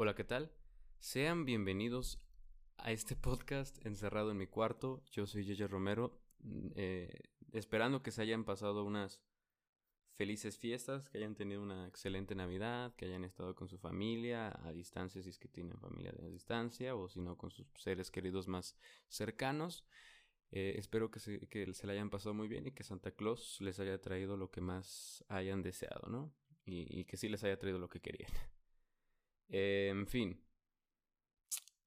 Hola, ¿qué tal? Sean bienvenidos a este podcast encerrado en mi cuarto. Yo soy Yeye Romero, mm, eh, esperando que se hayan pasado unas felices fiestas, que hayan tenido una excelente Navidad, que hayan estado con su familia a distancia si es que tienen familia a distancia o si no con sus seres queridos más cercanos. Eh, espero que se, que se la hayan pasado muy bien y que Santa Claus les haya traído lo que más hayan deseado, ¿no? Y que sí les haya traído lo que querían. En fin.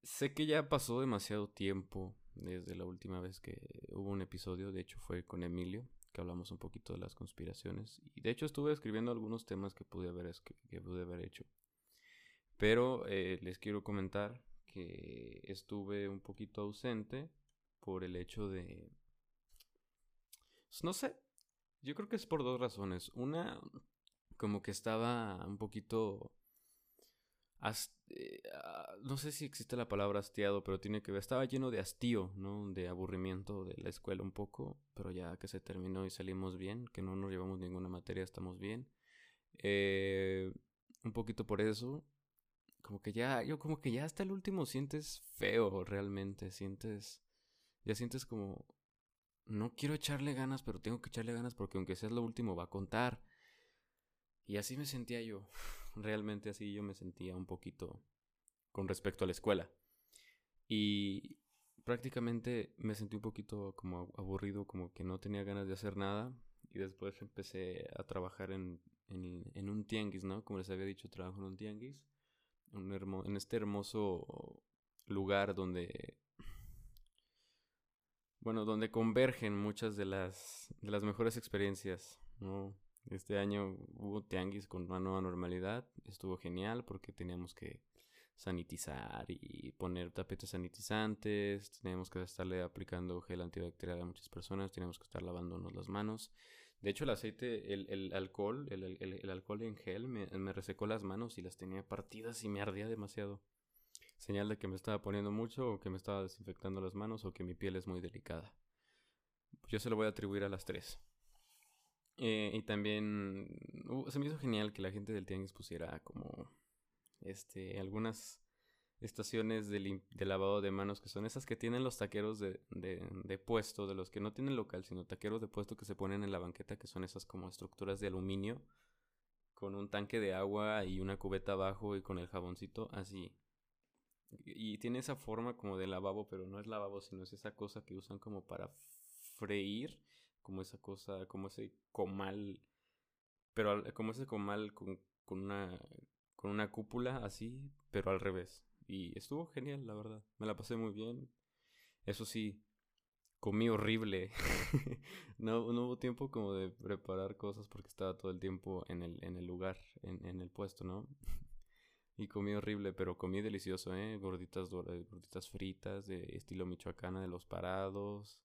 Sé que ya pasó demasiado tiempo desde la última vez que hubo un episodio, de hecho fue con Emilio, que hablamos un poquito de las conspiraciones. Y de hecho estuve escribiendo algunos temas que pude haber, que pude haber hecho. Pero eh, les quiero comentar que estuve un poquito ausente por el hecho de... Pues, no sé, yo creo que es por dos razones. Una, como que estaba un poquito eh, ah, no sé si existe la palabra hastiado, pero tiene que ver, estaba lleno de hastío, ¿no? De aburrimiento de la escuela un poco, pero ya que se terminó y salimos bien, que no nos llevamos ninguna materia, estamos bien. Eh, un poquito por eso, como que ya, yo como que ya hasta el último sientes feo realmente, sientes, ya sientes como, no quiero echarle ganas, pero tengo que echarle ganas porque aunque sea lo último va a contar. Y así me sentía yo realmente así yo me sentía un poquito con respecto a la escuela. Y prácticamente me sentí un poquito como aburrido, como que no tenía ganas de hacer nada. Y después empecé a trabajar en, en, un tianguis, ¿no? Como les había dicho, trabajo en un tianguis. en este hermoso lugar donde bueno, donde convergen muchas de las, de las mejores experiencias, ¿no? Este año hubo tianguis con una nueva normalidad. Estuvo genial porque teníamos que sanitizar y poner tapetes sanitizantes. Teníamos que estarle aplicando gel antibacterial a muchas personas. Teníamos que estar lavándonos las manos. De hecho, el aceite, el, el alcohol, el, el, el, alcohol en gel me, me resecó las manos y las tenía partidas y me ardía demasiado. Señal de que me estaba poniendo mucho o que me estaba desinfectando las manos o que mi piel es muy delicada. Yo se lo voy a atribuir a las tres. Eh, y también se me hizo genial que la gente del tianguis pusiera como este algunas estaciones de, lavado de manos que son esas que tienen los taqueros de, de, de, puesto, de los que no tienen local, sino taqueros de puesto que se ponen en la banqueta, que son esas como estructuras de aluminio, con un tanque de agua y una cubeta abajo y con el jaboncito así. Y tiene esa forma como de lavabo, pero no es lavabo, sino es esa cosa que usan como para freír como esa cosa, como ese comal, pero como ese comal con, con una con una cúpula así, pero al revés. Y estuvo genial, la verdad. Me la pasé muy bien. Eso sí, comí horrible. no, hubo tiempo como de preparar cosas porque estaba todo el tiempo en el, en el lugar, en, en el puesto, ¿no? y comí horrible, pero comí delicioso, ¿eh? Gorditas, gorditas fritas de estilo michoacana de los parados.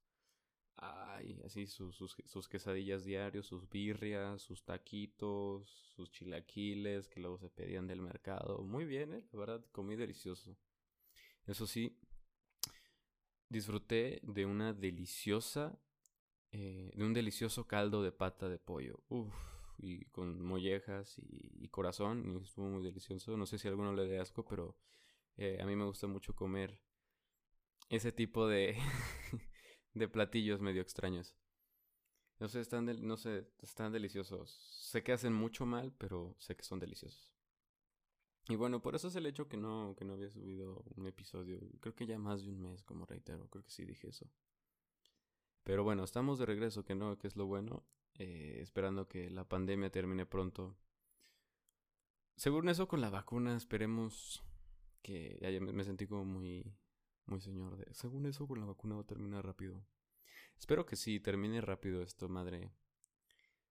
Ay, así sus, sus, quesadillas diarios, sus birrias, sus taquitos, sus chilaquiles que luego se pedían del mercado. Muy bien, ¿eh? la verdad, comí delicioso. Eso sí, disfruté de una deliciosa, eh, de un delicioso caldo de pata de pollo. Uf, y con mollejas y, corazón, y estuvo muy delicioso. No sé si a alguno le dé asco, pero eh, a mí me gusta mucho comer ese tipo de de platillos medio extraños. No sé, están, no sé, están deliciosos. Sé que hacen mucho mal, pero sé que son deliciosos. Y bueno, por eso es el hecho que no, que no había subido un episodio. Creo que ya más de un mes, como reitero. Creo que sí dije eso. Pero bueno, estamos de regreso, que no, que es lo bueno. Eh, esperando que la pandemia termine pronto. Según eso, con la vacuna, esperemos que ya me sentí como muy muy señor. De, según eso, con la vacuna va a terminar rápido. Espero que sí, termine rápido esto, madre.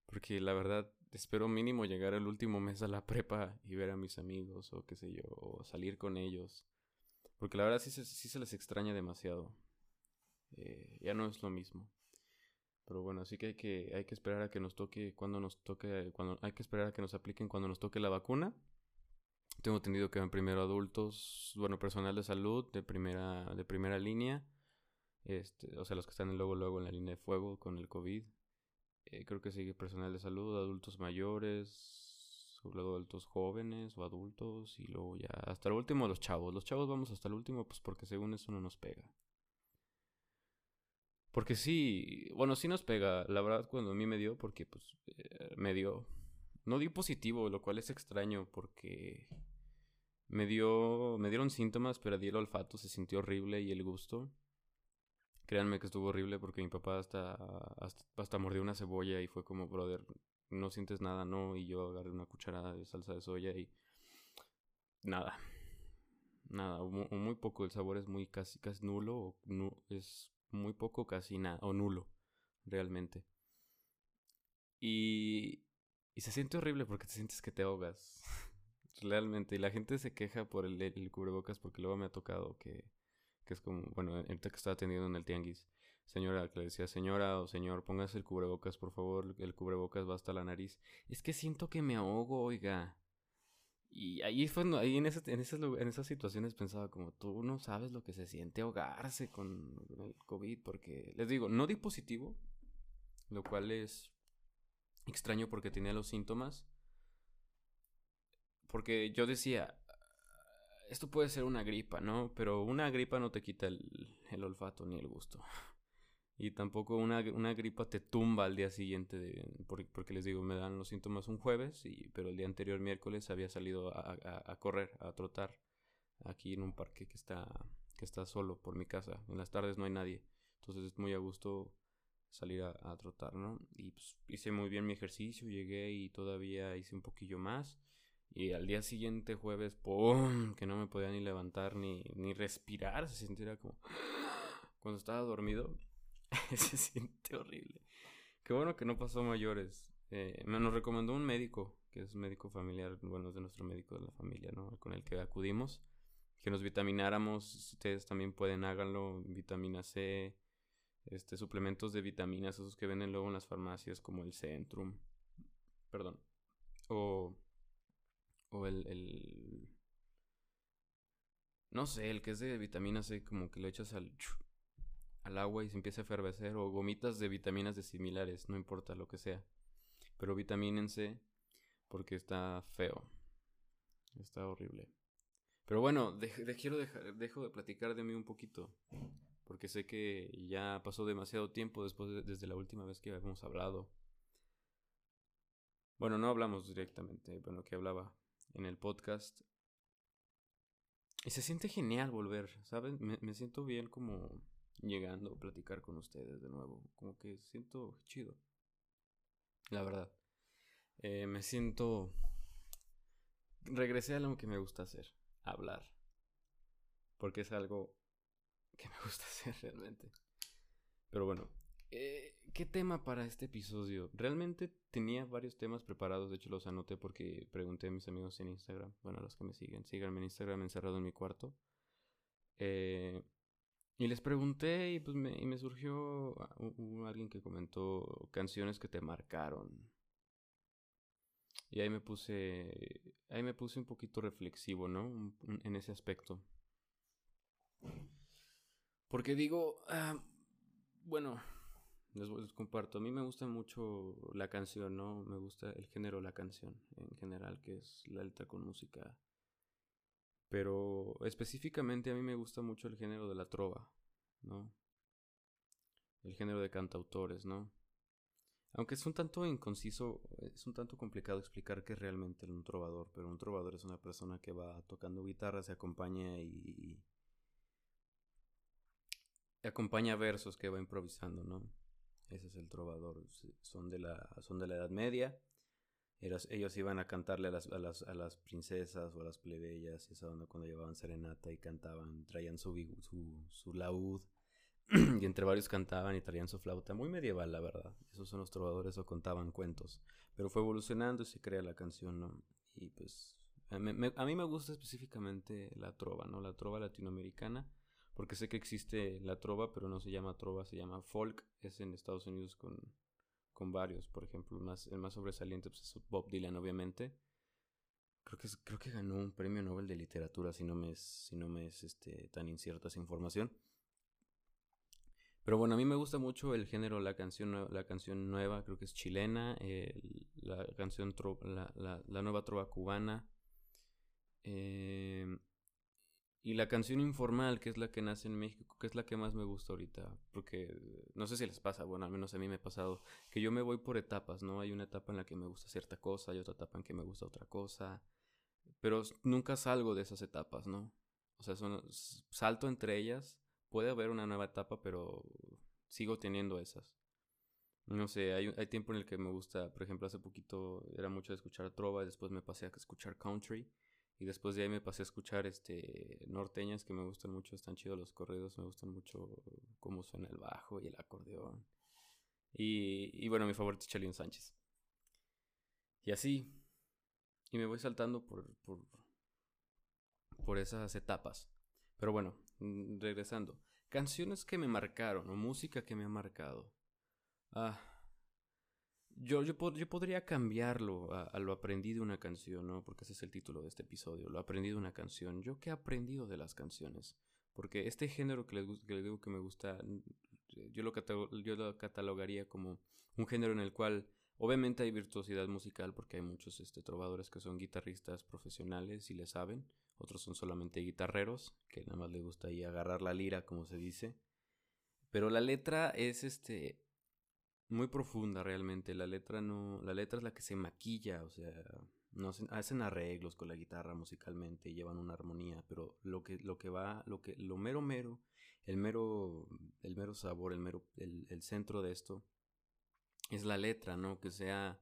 Porque la verdad, espero mínimo llegar el último mes a la prepa y ver a mis amigos o qué sé yo, o salir con ellos. Porque la verdad sí, sí se les extraña demasiado. Eh, ya no es lo mismo. Pero bueno, así que hay, que hay que esperar a que nos toque cuando nos toque, cuando hay que esperar a que nos apliquen cuando nos toque la vacuna. Tengo entendido que van primero adultos, bueno, personal de salud de primera, de primera línea. Este, o sea, los que están luego, luego en la línea de fuego con el COVID. Eh, creo que sigue personal de salud, adultos mayores, luego adultos jóvenes o adultos y luego ya hasta el último los chavos. Los chavos vamos hasta el último pues porque según eso no nos pega. Porque sí, bueno, sí nos pega, la verdad cuando a mí me dio, porque pues eh, me dio, no dio positivo, lo cual es extraño porque me dio, me dieron síntomas, pero di el olfato, se sintió horrible y el gusto. Créanme que estuvo horrible porque mi papá hasta, hasta, hasta mordió una cebolla y fue como, brother, no sientes nada, ¿no? Y yo agarré una cucharada de salsa de soya y nada. Nada, o muy, poco, el sabor es muy casi, casi nulo, o es muy poco, casi nada, o nulo, realmente. Y, y se siente horrible porque te sientes que te ahogas, realmente. Y la gente se queja por el, cubrebocas porque luego me ha tocado que, que es como, bueno, ahorita que estaba atendiendo en el tianguis, señora que le decía, señora o señor, póngase el cubrebocas, por favor, el cubrebocas va hasta la nariz. Es que siento que me ahogo, oiga. Y ahí fue, ahí en, ese, en, esas, en esas situaciones pensaba como, tú no sabes lo que se siente ahogarse con el COVID, porque les digo, no di positivo, lo cual es extraño porque tenía los síntomas. Porque yo decía, esto puede ser una gripa, ¿no? Pero una gripa no te quita el, olfato ni el gusto. Y tampoco una, una gripa te tumba al día siguiente, de, porque, les digo, me dan los síntomas un jueves, y, pero el día anterior, miércoles, había salido a, a, correr, a trotar, aquí en un parque que está, que está solo por mi casa. En las tardes no hay nadie, entonces es muy a gusto salir a, a trotar, ¿no? Y pues, hice muy bien mi ejercicio, llegué y todavía hice un poquillo más. Y al día siguiente, jueves, ¡pum! Que no me podía ni levantar ni, ni respirar. Se sentía como... Cuando estaba dormido, se siente horrible. Qué bueno que no pasó mayores. Eh, me nos recomendó un médico, que es médico familiar, bueno, es de nuestro médico de la familia, ¿no? Con el que acudimos, que nos vitamináramos. Ustedes también pueden, háganlo. Vitamina C, este, suplementos de vitaminas, esos que venden luego en las farmacias, como el Centrum. Perdón. O, o el, el no sé, el que es de vitamina C, como que lo echas al al agua y se empieza a efervecer o gomitas de vitaminas de similares, no importa lo que sea. Pero vitamínense porque está feo. Está horrible. Pero bueno, de, quiero dejar, dejo de platicar de mí un poquito. Porque sé que ya pasó demasiado tiempo después desde la última vez que habíamos hablado. Bueno, no hablamos directamente, bueno, que hablaba en el podcast. Y se siente genial volver, ¿saben? me siento bien como llegando a platicar con ustedes de nuevo. Como que siento chido. La verdad. Eh, me siento... Regresé a lo que me gusta hacer. Hablar. Porque es algo que me gusta hacer realmente. Pero bueno. Eh, ¿Qué tema para este episodio? Realmente tenía varios temas preparados. De hecho los anoté porque pregunté a mis amigos en Instagram. Bueno, a los que me siguen. Síganme en Instagram encerrado en mi cuarto. Eh, y les pregunté y pues me, y me surgió alguien que comentó canciones que te marcaron. Y ahí me puse, ahí me puse un poquito reflexivo, ¿no? En ese aspecto. Porque digo, ah, bueno, les, comparto, a mí me gusta mucho la canción, ¿no? Me gusta el género la canción en general, que es la letra con música pero específicamente a mí me gusta mucho el género de la trova, ¿no? El género de cantautores, ¿no? Aunque es un tanto inconciso, es un tanto complicado explicar qué es realmente un trovador, pero un trovador es una persona que va tocando guitarra, se acompaña y acompaña versos que va improvisando, ¿no? Ese es el trovador. Son de la, son de la Edad Media ellos iban a cantarle a las, a las, a las princesas o a las plebeyas, esa onda cuando llevaban serenata y cantaban, traían su, su, su laúd, y entre varios cantaban y traían su flauta. Muy medieval, la verdad. Esos son los trovadores o contaban cuentos. Pero fue evolucionando y se crea la canción, ¿no? Y pues a mí, a mí me gusta específicamente la trova, ¿no? La trova latinoamericana. Porque sé que existe la trova, pero no se llama trova, se llama folk. Es en Estados Unidos con con varios. Por ejemplo, más, el más sobresaliente pues, es Bob Dylan, obviamente. Creo que, creo que ganó un premio Nobel de literatura, si no me es, si no me es este, tan incierta esa información. Pero bueno, a mí me gusta mucho el género, la canción, la canción nueva, creo que es chilena. la canción, la, la, nueva trova cubana. Em, y la canción informal, que es la que nace en México, que es la que más me gusta ahorita. Porque no sé si les pasa, bueno, al menos a mí me ha pasado, que yo me voy por etapas, ¿no? Hay una etapa en la que me gusta cierta cosa, hay otra etapa en que me gusta otra cosa. Pero nunca salgo de esas etapas, ¿no? O sea, son, salto entre ellas. Puede haber una nueva etapa, pero sigo teniendo esas. No sé, hay, hay tiempo en el que me gusta, por ejemplo, hace poquito era mucho de escuchar trova, y después me pasé a escuchar country. Y después de ahí me pasé a escuchar este norteñas que me gustan mucho, están chidos los corridos, me gustan mucho cómo suena el bajo y el acordeón. Y, y bueno, mi favorito es Sánchez. Y así. Y me voy saltando por, por, por esas etapas. Pero bueno, mm, regresando. Canciones que me marcaron o música que me ha marcado. Ah, yo, yo, yo podría cambiarlo a, lo aprendido de una canción, ¿no? Porque ese es el título de este episodio, lo aprendido de una canción. ¿Yo qué he aprendido de las canciones? Porque este género que les, que digo que me gusta, yo lo, yo lo catalogaría como un género en el cual obviamente hay virtuosidad musical porque hay muchos este, trovadores que son guitarristas profesionales y le saben. Otros son solamente guitarreros, que nada más les gusta ahí agarrar la lira, como se dice. Pero la letra es este muy profunda realmente. La letra no, la letra es la que se maquilla, o sea, hacen, arreglos con la guitarra musicalmente, llevan una armonía, pero lo que, lo que va, lo que, lo mero mero, el mero, el mero sabor, el mero, el, el centro de esto es la letra, ¿no? Que sea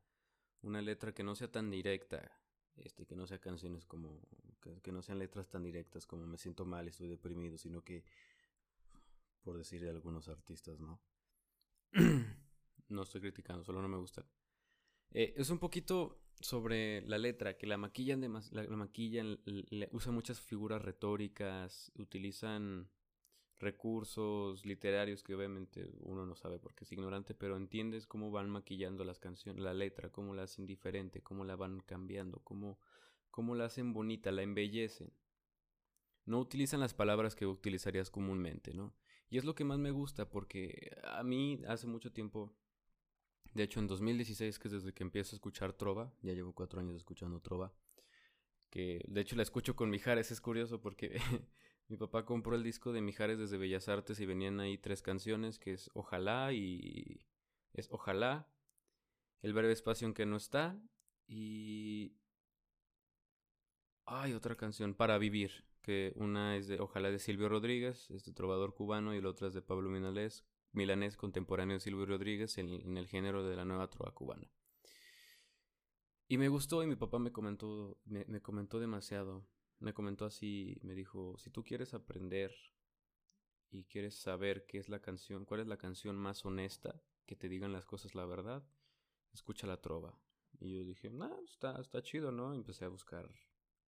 una letra que no sea tan directa, este, que no sea canciones como, que no sean letras tan directas como me siento mal, estoy deprimido, sino que, por decir de algunos artistas, ¿no? No estoy criticando, solo no me gusta. Eh, es un poquito sobre la letra, que la maquillan, de la, maquillan, usan muchas figuras retóricas, utilizan recursos literarios que obviamente uno no sabe porque es ignorante, pero entiendes cómo van maquillando las canciones, la letra, cómo la hacen diferente, cómo la van cambiando, cómo, cómo la hacen bonita, la embellecen. No utilizan las palabras que utilizarías comúnmente, ¿no? Y es lo que más me gusta porque a mí hace mucho tiempo de hecho, en 2016, que es desde que empiezo a escuchar Trova, ya llevo cuatro años escuchando Trova, que de hecho la escucho con Mijares, es curioso porque mi papá compró el disco de Mijares desde Bellas Artes y venían ahí tres canciones, que es Ojalá y... es Ojalá, El breve espacio en que no está y... Hay otra canción, Para Vivir, que una es de Ojalá de Silvio Rodríguez, este trovador cubano, y la otra es de Pablo Minalés, milanés contemporáneo de Silvio Rodríguez en, el género de la nueva trova cubana. Y me gustó y mi papá me comentó, me, me comentó demasiado. Me comentó así, me dijo, si tú quieres aprender y quieres saber qué es la canción, cuál es la canción más honesta, que te digan las cosas la verdad, escucha la trova. Y yo dije, no, está, está chido, ¿no? Empecé a buscar.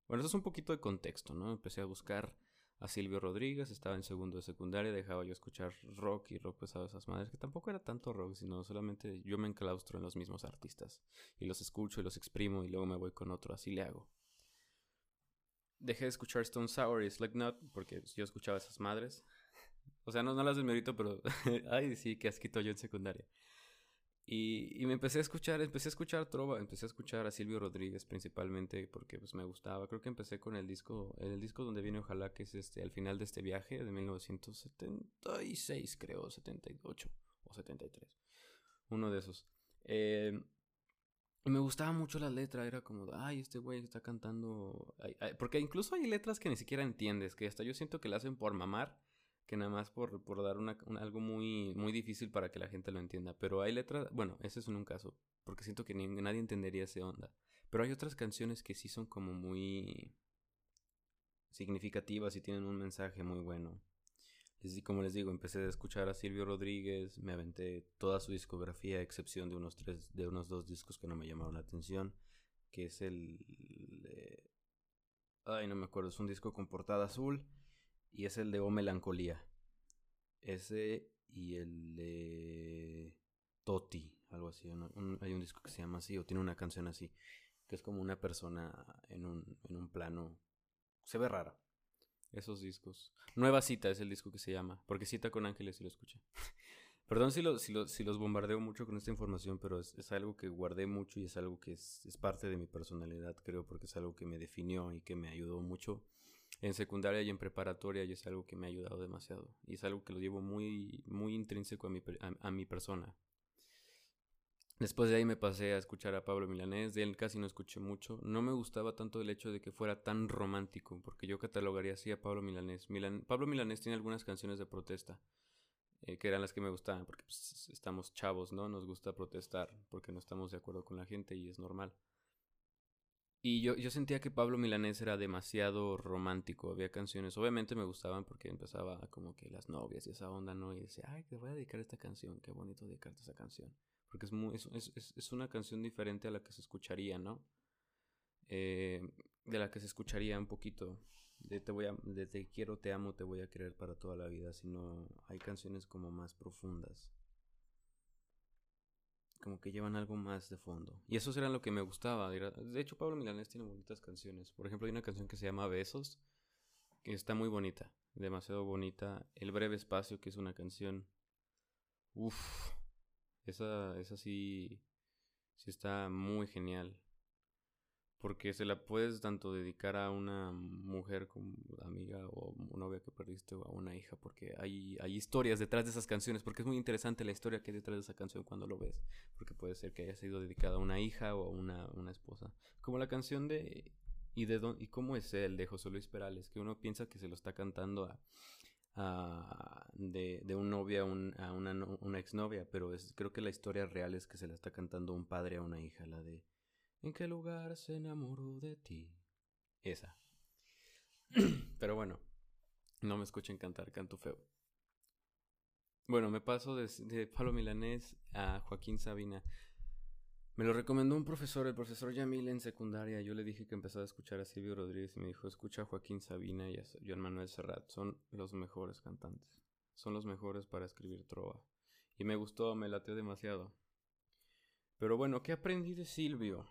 Bueno, eso es un poquito de contexto, ¿no? Empecé a buscar a Silvio Rodríguez, estaba en segundo de secundaria, dejaba yo escuchar rock y rock pesado de esas madres, que tampoco era tanto rock, sino solamente yo me enclaustro en los mismos artistas y los escucho y los exprimo y luego me voy con otro, así le hago. Dejé de escuchar Stone Sour y Slipknot porque yo escuchaba esas madres. O sea, no, no las desmerito, pero ay, sí, que asquito yo en secundaria. Y, y, me empecé a escuchar, empecé a escuchar trova, empecé a escuchar a Silvio Rodríguez principalmente porque pues me gustaba. Creo que empecé con el disco, el disco donde viene Ojalá, que es este, al final de este viaje de 1976, creo, 78 o 73. Uno de esos. Eh, me gustaba mucho la letra, era como, ay, este güey está cantando. porque incluso hay letras que ni siquiera entiendes, que hasta yo siento que la hacen por mamar que nada más por, por dar una, algo muy, muy difícil para que la gente lo entienda. Pero hay letras, bueno, ese es un caso, porque siento que nadie entendería ese onda. Pero hay otras canciones que sí son como muy significativas y tienen un mensaje muy bueno. Y como les digo, empecé a escuchar a Silvio Rodríguez, me aventé toda su discografía, a excepción de unos tres, de unos dos discos que no me llamaron la atención, que es el, ay, no me acuerdo, es un disco con portada azul y es el de O Melancolía. Ese y el de Toti, algo así. hay un disco que se llama así, o tiene una canción así, que es como una persona en un, en un plano. Se ve rara. Esos discos. Nueva Cita es el disco que se llama, porque Cita con Ángeles si lo escuché. Perdón si, lo, si, si, los bombardeo mucho con esta información, pero es, es algo que guardé mucho y es algo que es, es, parte de mi personalidad, creo, porque es algo que me definió y que me ayudó mucho en secundaria y en preparatoria y es algo que me ha ayudado demasiado. Y es algo que lo llevo muy, muy intrínseco a mi, a, mi persona. Después de ahí me pasé a escuchar a Pablo Milanés, de él casi no escuché mucho. No me gustaba tanto el hecho de que fuera tan romántico, porque yo catalogaría así a Pablo Milanés. Pablo Milanés tiene algunas canciones de protesta, eh, que eran las que me gustaban, porque pues, estamos chavos, ¿no? Nos gusta protestar, porque no estamos de acuerdo con la gente y es normal. Y yo, yo sentía que Pablo Milanés era demasiado romántico. Había canciones, obviamente me gustaban porque empezaba como que las novias y esa onda, ¿no? Y decía, ay, te voy a dedicar esta canción, qué bonito dedicarte esa canción. Porque es, muy, es, es, es una canción diferente a la que se escucharía, ¿no? Eh, de la que se escucharía un poquito. De te voy a, de te quiero, te amo, te voy a querer para toda la vida. Sino hay canciones como más profundas como que llevan algo más de fondo. Y eso era lo que me gustaba. De hecho, Pablo Milanés tiene bonitas canciones. Por ejemplo, hay una canción que se llama Besos, que está muy bonita, demasiado bonita. El breve espacio, que es una canción... Uf, esa, esa sí, sí está muy genial porque se la puedes tanto dedicar a una mujer como amiga o novia que perdiste o a una hija, porque hay, hay historias detrás de esas canciones, porque es muy interesante la historia que hay detrás de esa canción cuando lo ves, porque puede ser que haya sido dedicada a una hija o a una, una esposa, como la canción de ¿Y, de ¿Y cómo es él? de José Luis Perales, que uno piensa que se lo está cantando a, a de, de, un novia a, un, a una, una exnovia, pero es, creo que la historia real es que se la está cantando un padre a una hija, la de ¿En qué lugar se enamoró de ti? Esa. Pero bueno, no me escuchen cantar, canto feo. Bueno, me paso de, de Pablo Milanés a Joaquín Sabina. Me lo recomendó un profesor, el profesor Yamil en secundaria. Yo le dije que empezaba a escuchar a Silvio Rodríguez y me dijo, escucha a Joaquín Sabina y a Joan Manuel Serrat. Son los mejores cantantes. Son los mejores para escribir trova. Y me gustó, me lateó demasiado. Pero bueno, ¿qué aprendí de Silvio?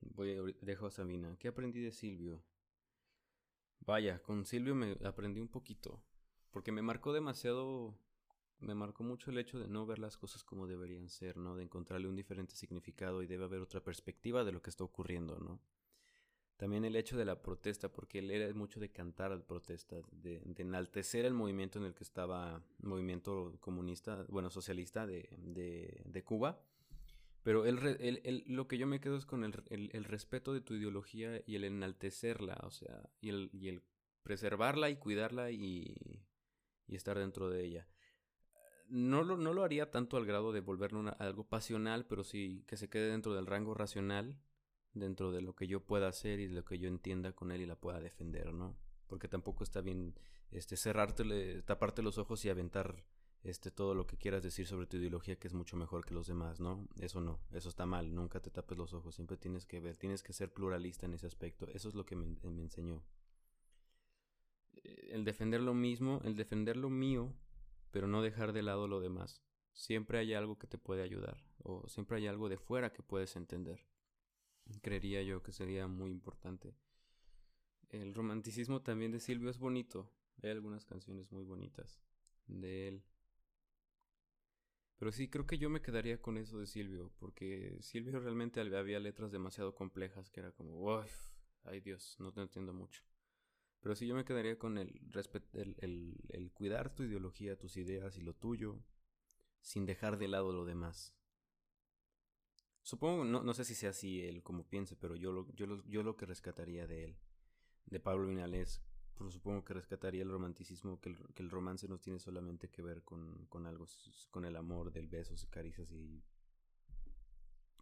Voy a, dejo a Sabina. ¿Qué aprendí de Silvio? Vaya, con Silvio me aprendí un poquito. Porque me marcó demasiado. Me marcó mucho el hecho de no ver las cosas como deberían ser, ¿no? De encontrarle un diferente significado y debe haber otra perspectiva de lo que está ocurriendo, ¿no? También el hecho de la protesta, porque él era mucho de cantar al protesta, de, enaltecer el movimiento en el que estaba, movimiento comunista, bueno, socialista de, de, de Cuba pero el, lo que yo me quedo es con el, respeto de tu ideología y el enaltecerla, o sea, y el, y el preservarla y cuidarla y, y, estar dentro de ella. No lo, no lo haría tanto al grado de volverlo algo pasional, pero sí que se quede dentro del rango racional, dentro de lo que yo pueda hacer y de lo que yo entienda con él y la pueda defender, ¿no? Porque tampoco está bien este cerrarte, taparte los ojos y aventar este, todo lo que quieras decir sobre tu ideología que es mucho mejor que los demás, ¿no? Eso no, eso está mal, nunca te tapes los ojos, siempre tienes que ver, tienes que ser pluralista en ese aspecto, eso es lo que me, me enseñó. Eh, el defender lo mismo, el defender lo mío, pero no dejar de lado lo demás. Siempre hay algo que te puede ayudar, o siempre hay algo de fuera que puedes entender. Creería yo que sería muy importante. El romanticismo también de Silvio es bonito. Hay algunas canciones muy bonitas de él. Pero sí, creo que yo me quedaría con eso de Silvio, porque Silvio realmente había letras demasiado complejas que era como, uff, ay Dios, no te entiendo mucho. Pero sí, yo me quedaría con el, el, el, el, cuidar tu ideología, tus ideas y lo tuyo, sin dejar de lado lo demás. Supongo, no, no sé si sea así él como piense, pero yo lo, yo, lo, yo lo que rescataría de él, de Pablo Vinales, supongo que rescataría el romanticismo, que el, romance no tiene solamente que ver con, con algo, con el amor del besos, caricias y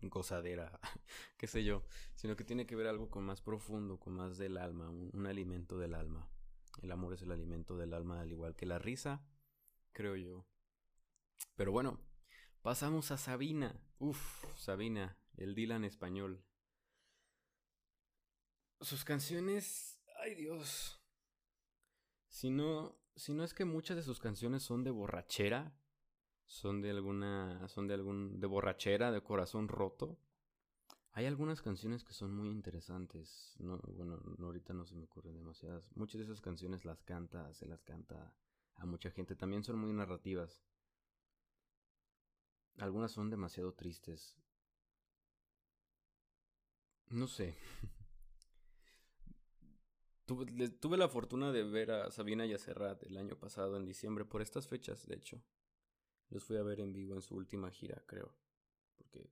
gozadera, qué sé yo, sino que tiene que ver algo con más profundo, con más del alma, un, alimento del alma. El amor es el alimento del alma, al igual que la risa, creo yo. Pero bueno, pasamos a Sabina. Uf, Sabina, el Dylan español. Sus canciones, ay Dios, si no, si no es que muchas de sus canciones son de borrachera, son de alguna, son de algún, de borrachera, de corazón roto. Hay algunas canciones que son muy interesantes. No, bueno, ahorita no se me ocurren demasiadas. Muchas de esas canciones las canta, se las canta a mucha gente. También son muy narrativas. algunas son demasiado tristes. No sé. tuve, tuve, la fortuna de ver a Sabina y a Serrat el año pasado, en diciembre, por estas fechas, de hecho. Los fui a ver en vivo en su última gira, creo. Porque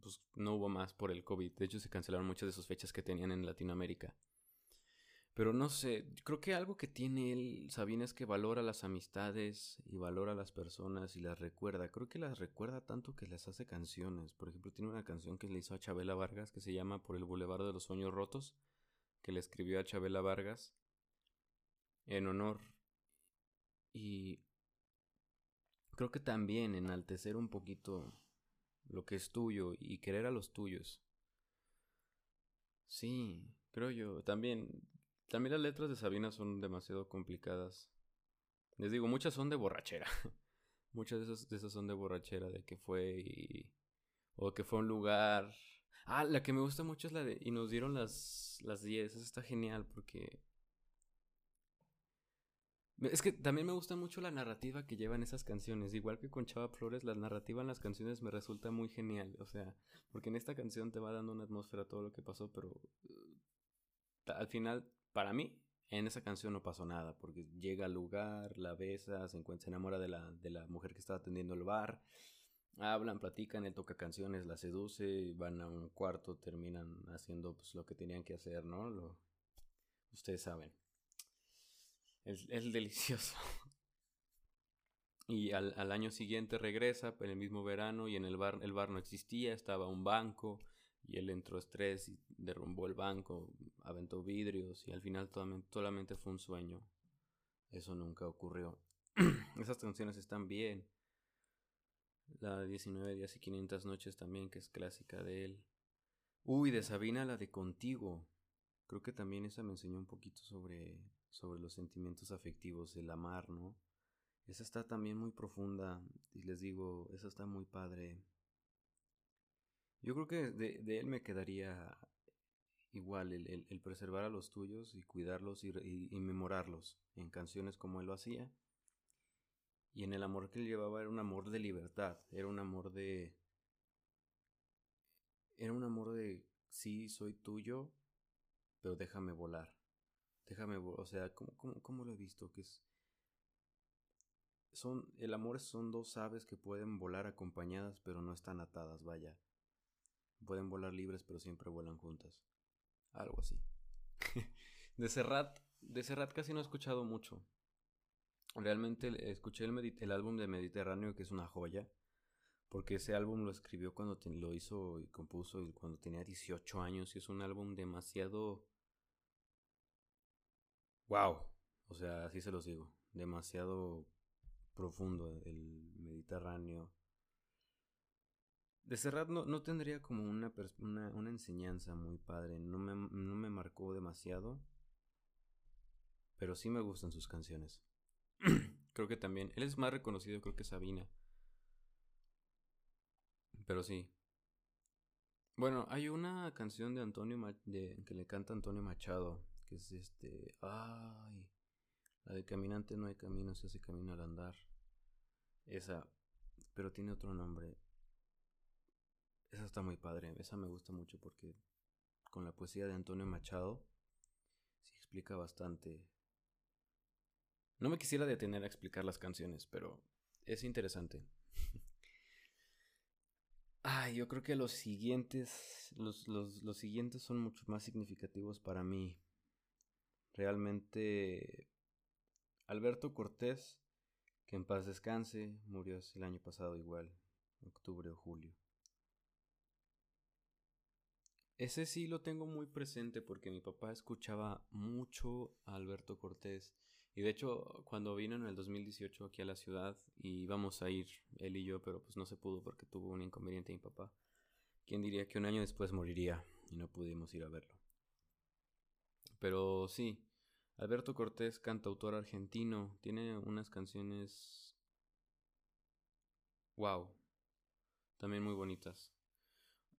pues, no hubo más por el COVID. De hecho, se cancelaron muchas de sus fechas que tenían en Latinoamérica. Pero no sé, creo que algo que tiene él, Sabina, es que valora las amistades y valora a las personas y las recuerda. Creo que las recuerda tanto que les hace canciones. Por ejemplo, tiene una canción que le hizo a Chabela Vargas que se llama Por el Boulevard de los Sueños Rotos, que le escribió a Chabela Vargas en honor. Y creo que también enaltecer un poquito lo que es tuyo y querer a los tuyos. Sí, creo yo. También también las letras de Sabina son demasiado complicadas. Les digo, muchas son de borrachera. muchas de esas, de esas son de borrachera, de que fue y... O que fue un lugar... Ah, la que me gusta mucho es la de... Y nos dieron las, las 10. Esa está genial porque... Es que también me gusta mucho la narrativa que llevan esas canciones. Igual que con Chava Flores, la narrativa en las canciones me resulta muy genial. O sea, porque en esta canción te va dando una atmósfera a todo lo que pasó, pero uh, al final para mí, en esa canción no pasó nada, porque llega al lugar, la besa, se encuentra, se enamora de la, de la mujer que está atendiendo el bar, hablan, platican, él toca canciones, la seduce, van a un cuarto, terminan haciendo pues, lo que tenían que hacer, ¿no? Lo, ustedes saben. Es, es delicioso. Y al, al, año siguiente regresa, en el mismo verano, y en el bar, el bar no existía, estaba un banco, y él entró estrés y derrumbó el banco, aventó vidrios y al final solamente fue un sueño. Eso nunca ocurrió. Esas canciones están bien. La 19 días y 500 noches también, que es clásica de él. Uy, de Sabina la de Contigo. Creo que también esa me enseñó un poquito sobre, sobre los sentimientos afectivos, el amar, ¿no? Esa está también muy profunda y les digo, esa está muy padre. Yo creo que de, de él me quedaría igual el, el, preservar a los tuyos y cuidarlos y, y, memorarlos en canciones como él lo hacía. Y en el amor que él llevaba era un amor de libertad, era un amor de... Era un amor de, sí, soy tuyo, pero déjame volar. Déjame, o sea, ¿cómo, cómo, cómo lo he visto? Que es... Son, el amor son dos aves que pueden volar acompañadas, pero no están atadas, vaya. Pueden volar libres, pero siempre vuelan juntas. Algo así. de Serrat, de Serrat casi no he escuchado mucho. Realmente escuché el, el, álbum de Mediterráneo, que es una joya. Porque ese álbum lo escribió cuando lo hizo y compuso cuando tenía 18 años. Y es un álbum demasiado. ¡Wow! O sea, así se los digo. Demasiado profundo el Mediterráneo de Serrat no, tendría como una, una, una, enseñanza muy padre, no me, no me marcó demasiado, pero sí me gustan sus canciones. Creo que también, él es más reconocido creo que Sabina, pero sí. Bueno, hay una canción de Antonio de, que le canta Antonio Machado, que es este, ay, la de Caminante no hay camino, se hace camino al andar. Esa, pero tiene otro nombre. Esa está muy padre, esa me gusta mucho porque con la poesía de Antonio Machado se explica bastante. No me quisiera detener a explicar las canciones, pero es interesante. Ah, yo creo que los siguientes, los, los, los siguientes son mucho más significativos para mí. Realmente, Alberto Cortés, que en paz descanse, murió el año pasado igual, octubre o julio. Ese sí lo tengo muy presente porque mi papá escuchaba mucho a Alberto Cortés. Y de hecho, cuando vino en el 2018 aquí a la ciudad y íbamos a ir él y yo, pero pues no se pudo porque tuvo un inconveniente mi papá. ¿Quién diría que un año después moriría y no pudimos ir a verlo? Pero sí, Alberto Cortés, cantautor argentino, tiene unas canciones... ¡Wow! También muy bonitas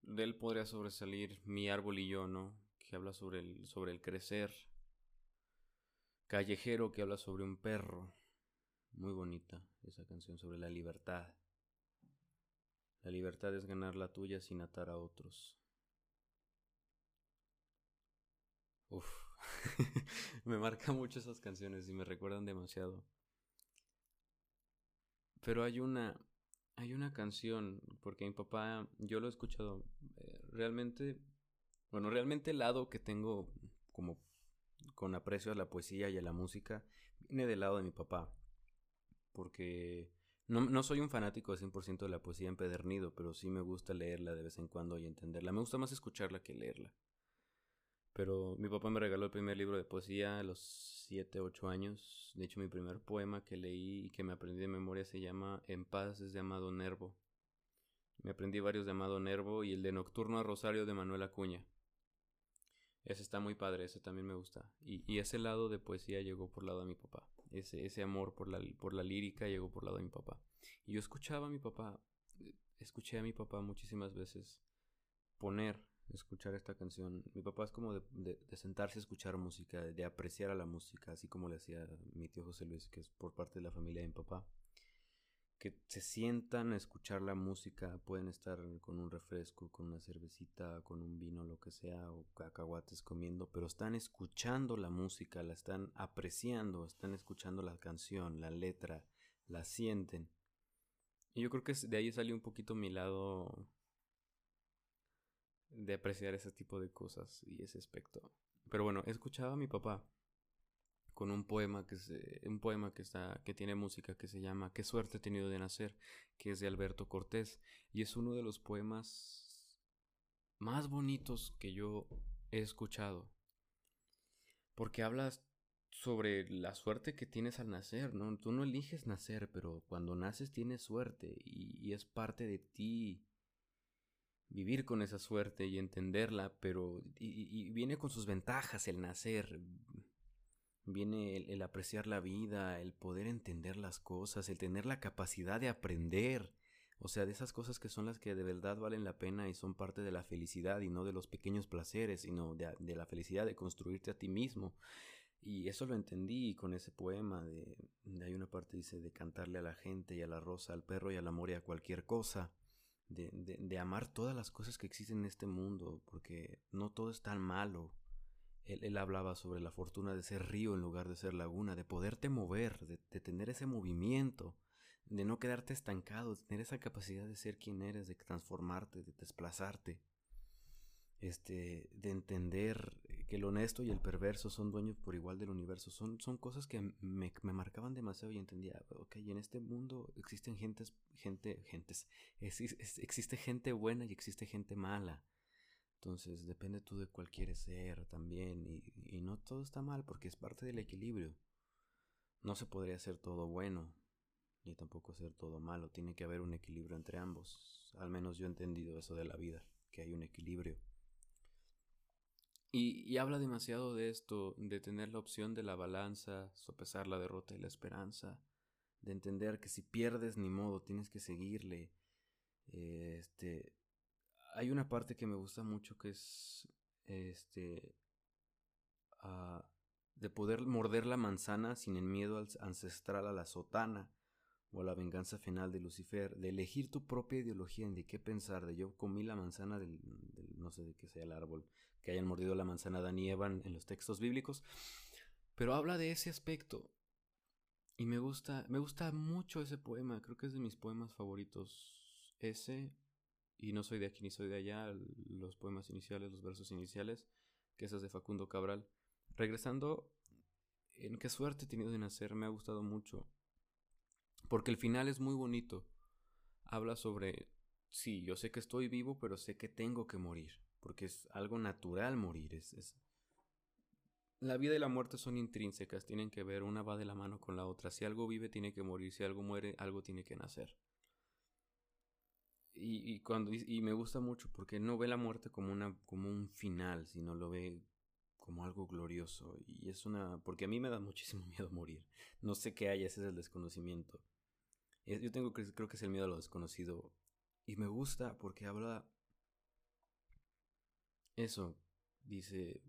de él podría sobresalir Mi árbol y yo, ¿no? Que habla sobre el, sobre el crecer. Callejero que habla sobre un perro. Muy bonita esa canción sobre la libertad. La libertad es ganar la tuya sin atar a otros. Uf, me marcan mucho esas canciones y me recuerdan demasiado. Pero hay una, hay una canción, porque mi papá, yo lo he escuchado, eh, realmente, bueno, realmente el lado que tengo como con aprecio a la poesía y a la música viene del lado de mi papá. Porque no, no soy un fanático de 100% de la poesía empedernido, pero sí me gusta leerla de vez en cuando y entenderla. Me gusta más escucharla que leerla. Pero mi papá me regaló el primer libro de poesía a los 7, 8 años. De hecho, mi primer poema que leí y que me aprendí de memoria se llama En paz es de Amado Nervo. Me aprendí varios de Amado Nervo y el de Nocturno a Rosario de Manuel Acuña. Ese está muy padre, ese también me gusta. Y, y ese lado de poesía llegó por lado de mi papá. Ese, ese amor por la, por la lírica llegó por lado de mi papá. Y yo escuchaba a mi papá, escuché a mi papá muchísimas veces poner escuchar esta canción. Mi papá es como de, sentarse a escuchar música, de, apreciar a la música, así como le hacía mi tío José Luis, que es por parte de la familia de mi papá. Que se sientan a escuchar la música, pueden estar con un refresco, con una cervecita, con un vino, lo que sea, o cacahuates comiendo, pero están escuchando la música, la están apreciando, están escuchando la canción, la letra, la sienten. Y yo creo que de ahí salió un poquito mi lado de apreciar ese tipo de cosas y ese aspecto. Pero bueno, escuchaba a mi papá con un poema que se, un poema que está que tiene música que se llama Qué suerte he tenido de nacer, que es de Alberto Cortés y es uno de los poemas más bonitos que yo he escuchado. Porque hablas sobre la suerte que tienes al nacer, ¿no? Tú no eliges nacer, pero cuando naces tienes suerte y, y es parte de ti vivir con esa suerte y entenderla, pero y, viene con sus ventajas el nacer, viene el, apreciar la vida, el poder entender las cosas, el tener la capacidad de aprender, o sea, de esas cosas que son las que de verdad valen la pena y son parte de la felicidad y no de los pequeños placeres, sino de, de la felicidad de construirte a ti mismo. Y eso lo entendí con ese poema de, de hay una parte dice de cantarle a la gente y a la rosa, al perro y al amor y a cualquier cosa de, amar todas las cosas que existen en este mundo, porque no todo es tan malo. Él, hablaba sobre la fortuna de ser río en lugar de ser laguna, de poderte mover, de, tener ese movimiento, de no quedarte estancado, de tener esa capacidad de ser quien eres, de transformarte, de desplazarte este, de entender que el honesto y el perverso son dueños por igual del universo. Son, son cosas que me, me marcaban demasiado y entendía, ok, en este mundo existen gentes, gente, gentes, existe gente buena y existe gente mala. Entonces depende tú de cuál quieres ser también y, y no todo está mal porque es parte del equilibrio. No se podría hacer todo bueno ni tampoco ser todo malo. Tiene que haber un equilibrio entre ambos. Al menos yo he entendido eso de la vida, que hay un equilibrio. Y, habla demasiado de esto, de tener la opción de la balanza, sopesar la derrota y la esperanza, de entender que si pierdes ni modo, tienes que seguirle. este, hay una parte que me gusta mucho que es, este, ah, de poder morder la manzana sin el miedo ancestral a la sotana o a la venganza final de Lucifer, de elegir tu propia ideología en de qué pensar, de yo comí la manzana del, no sé de qué sea el árbol, que hayan mordido la manzana Dan y Evan en los textos bíblicos, pero habla de ese aspecto. Y me gusta, me gusta mucho ese poema, creo que es de mis poemas favoritos. Ese, y no soy de aquí ni soy de allá, los poemas iniciales, los versos iniciales, que es de Facundo Cabral. Regresando, en qué suerte he tenido de nacer, me ha gustado mucho. Porque el final es muy bonito. Habla sobre, sí, yo sé que estoy vivo, pero sé que tengo que morir porque es algo natural morir. Es, La vida y la muerte son intrínsecas, tienen que ver, una va de la mano con la otra. Si algo vive, tiene que morir, si algo muere, algo tiene que nacer. Y, cuando, y, me gusta mucho porque no ve la muerte como, una, como un final, sino lo ve como algo glorioso. Y es una... porque a mí me da muchísimo miedo morir. No sé qué hay, ese es el desconocimiento. Yo tengo creo que es el miedo a lo desconocido. Y me gusta porque habla eso, dice,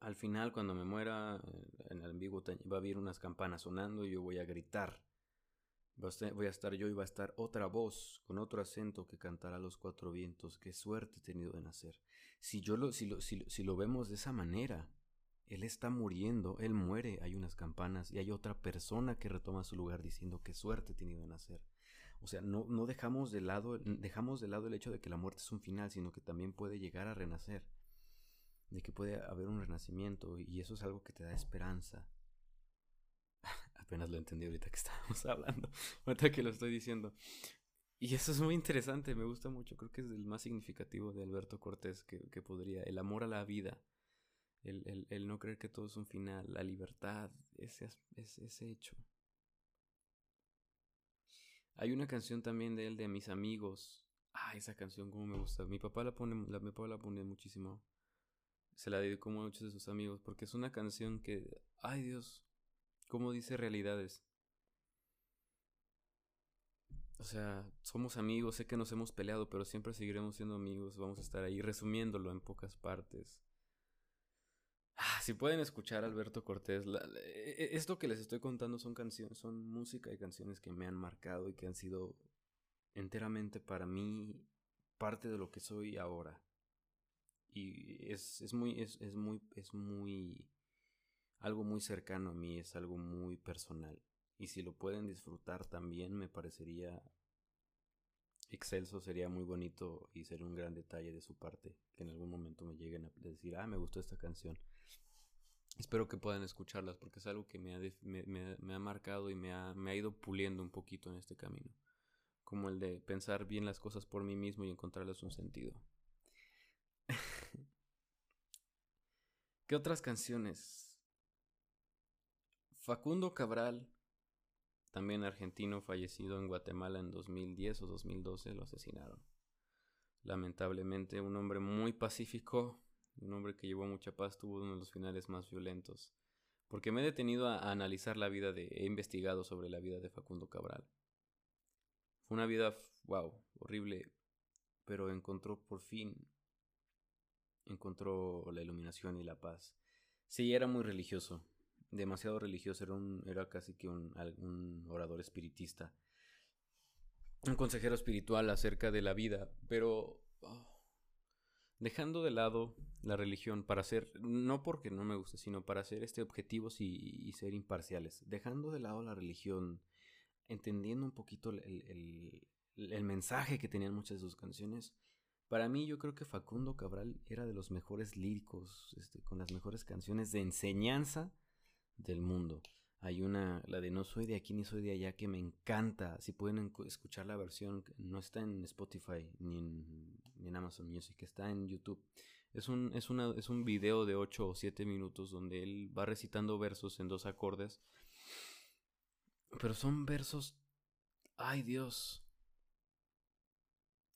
al final cuando me muera, en el ambiguo va a haber unas campanas sonando y yo voy a gritar. Voy a estar yo y va a estar otra voz con otro acento que cantará los cuatro vientos. Qué suerte he tenido de nacer. Si, yo lo, si, lo, si, si lo vemos de esa manera, él está muriendo, él muere, hay unas campanas y hay otra persona que retoma su lugar diciendo qué suerte he tenido de nacer. O sea, no, no dejamos de lado, dejamos de lado el hecho de que la muerte es un final, sino que también puede llegar a renacer. De que puede haber un renacimiento y eso es algo que te da esperanza. Apenas lo entendí ahorita que estábamos hablando, ahorita que lo estoy diciendo. Y eso es muy interesante, me gusta mucho, creo que es el más significativo de Alberto Cortés que, que podría, el amor a la vida, el, el, el, no creer que todo es un final, la libertad, ese, ese, ese hecho. Hay una canción también de él de Mis Amigos. Ah, esa canción como me gusta. Mi papá la pone, mi papá la pone muchísimo. Se la dedicó a muchos de sus amigos porque es una canción que, ay Dios, cómo dice realidades. O sea, somos amigos, sé que nos hemos peleado, pero siempre seguiremos siendo amigos, vamos a estar ahí resumiéndolo en pocas partes. Ah, si pueden escuchar a Alberto Cortés, e, e, esto que les estoy contando son canciones, son música y canciones que me han marcado y que han sido enteramente para mí parte de lo que soy ahora. Y es, es muy, es, es muy, es muy, algo muy cercano a mí, es algo muy personal. Y si lo pueden disfrutar también, me parecería excelso, sería muy bonito y sería un gran detalle de su parte que en algún momento me lleguen a decir, ah, me gustó esta canción. Espero que puedan escucharlas porque es algo que me ha, me, ha marcado y ha, me ha ido puliendo un poquito en este camino. Como el de pensar bien las cosas por mí mismo y encontrarles un sentido. ¿Qué otras canciones? Facundo Cabral, también argentino fallecido en Guatemala en 2010 o 2012, lo asesinaron. Lamentablemente, un hombre muy pacífico, un hombre que llevó mucha paz, tuvo uno de los finales más violentos. Porque me he detenido a, analizar la vida de. He investigado sobre la vida de Facundo Cabral. Fue una vida, wow, horrible. Pero encontró por fin. Encontró la iluminación y la paz. Sí, era muy religioso. Demasiado religioso. Era, un, era casi que un, un orador espiritista. Un consejero espiritual acerca de la vida. Pero. Oh, dejando de lado la religión para ser, no porque no me guste, sino para ser este objetivos y, ser imparciales. Dejando de lado la religión, entendiendo un poquito el, el, mensaje que tenían muchas de sus canciones, para mí yo creo que Facundo Cabral era de los mejores líricos, este, con las mejores canciones de enseñanza del mundo. Hay una, la de No soy de aquí ni soy de allá, que me encanta. Si pueden escuchar la versión, no está en Spotify ni en, ni en Amazon Music, está en YouTube. Es un, es, una, es un video de 8 o 7 minutos donde él va recitando versos en dos acordes. Pero son versos... ¡Ay Dios!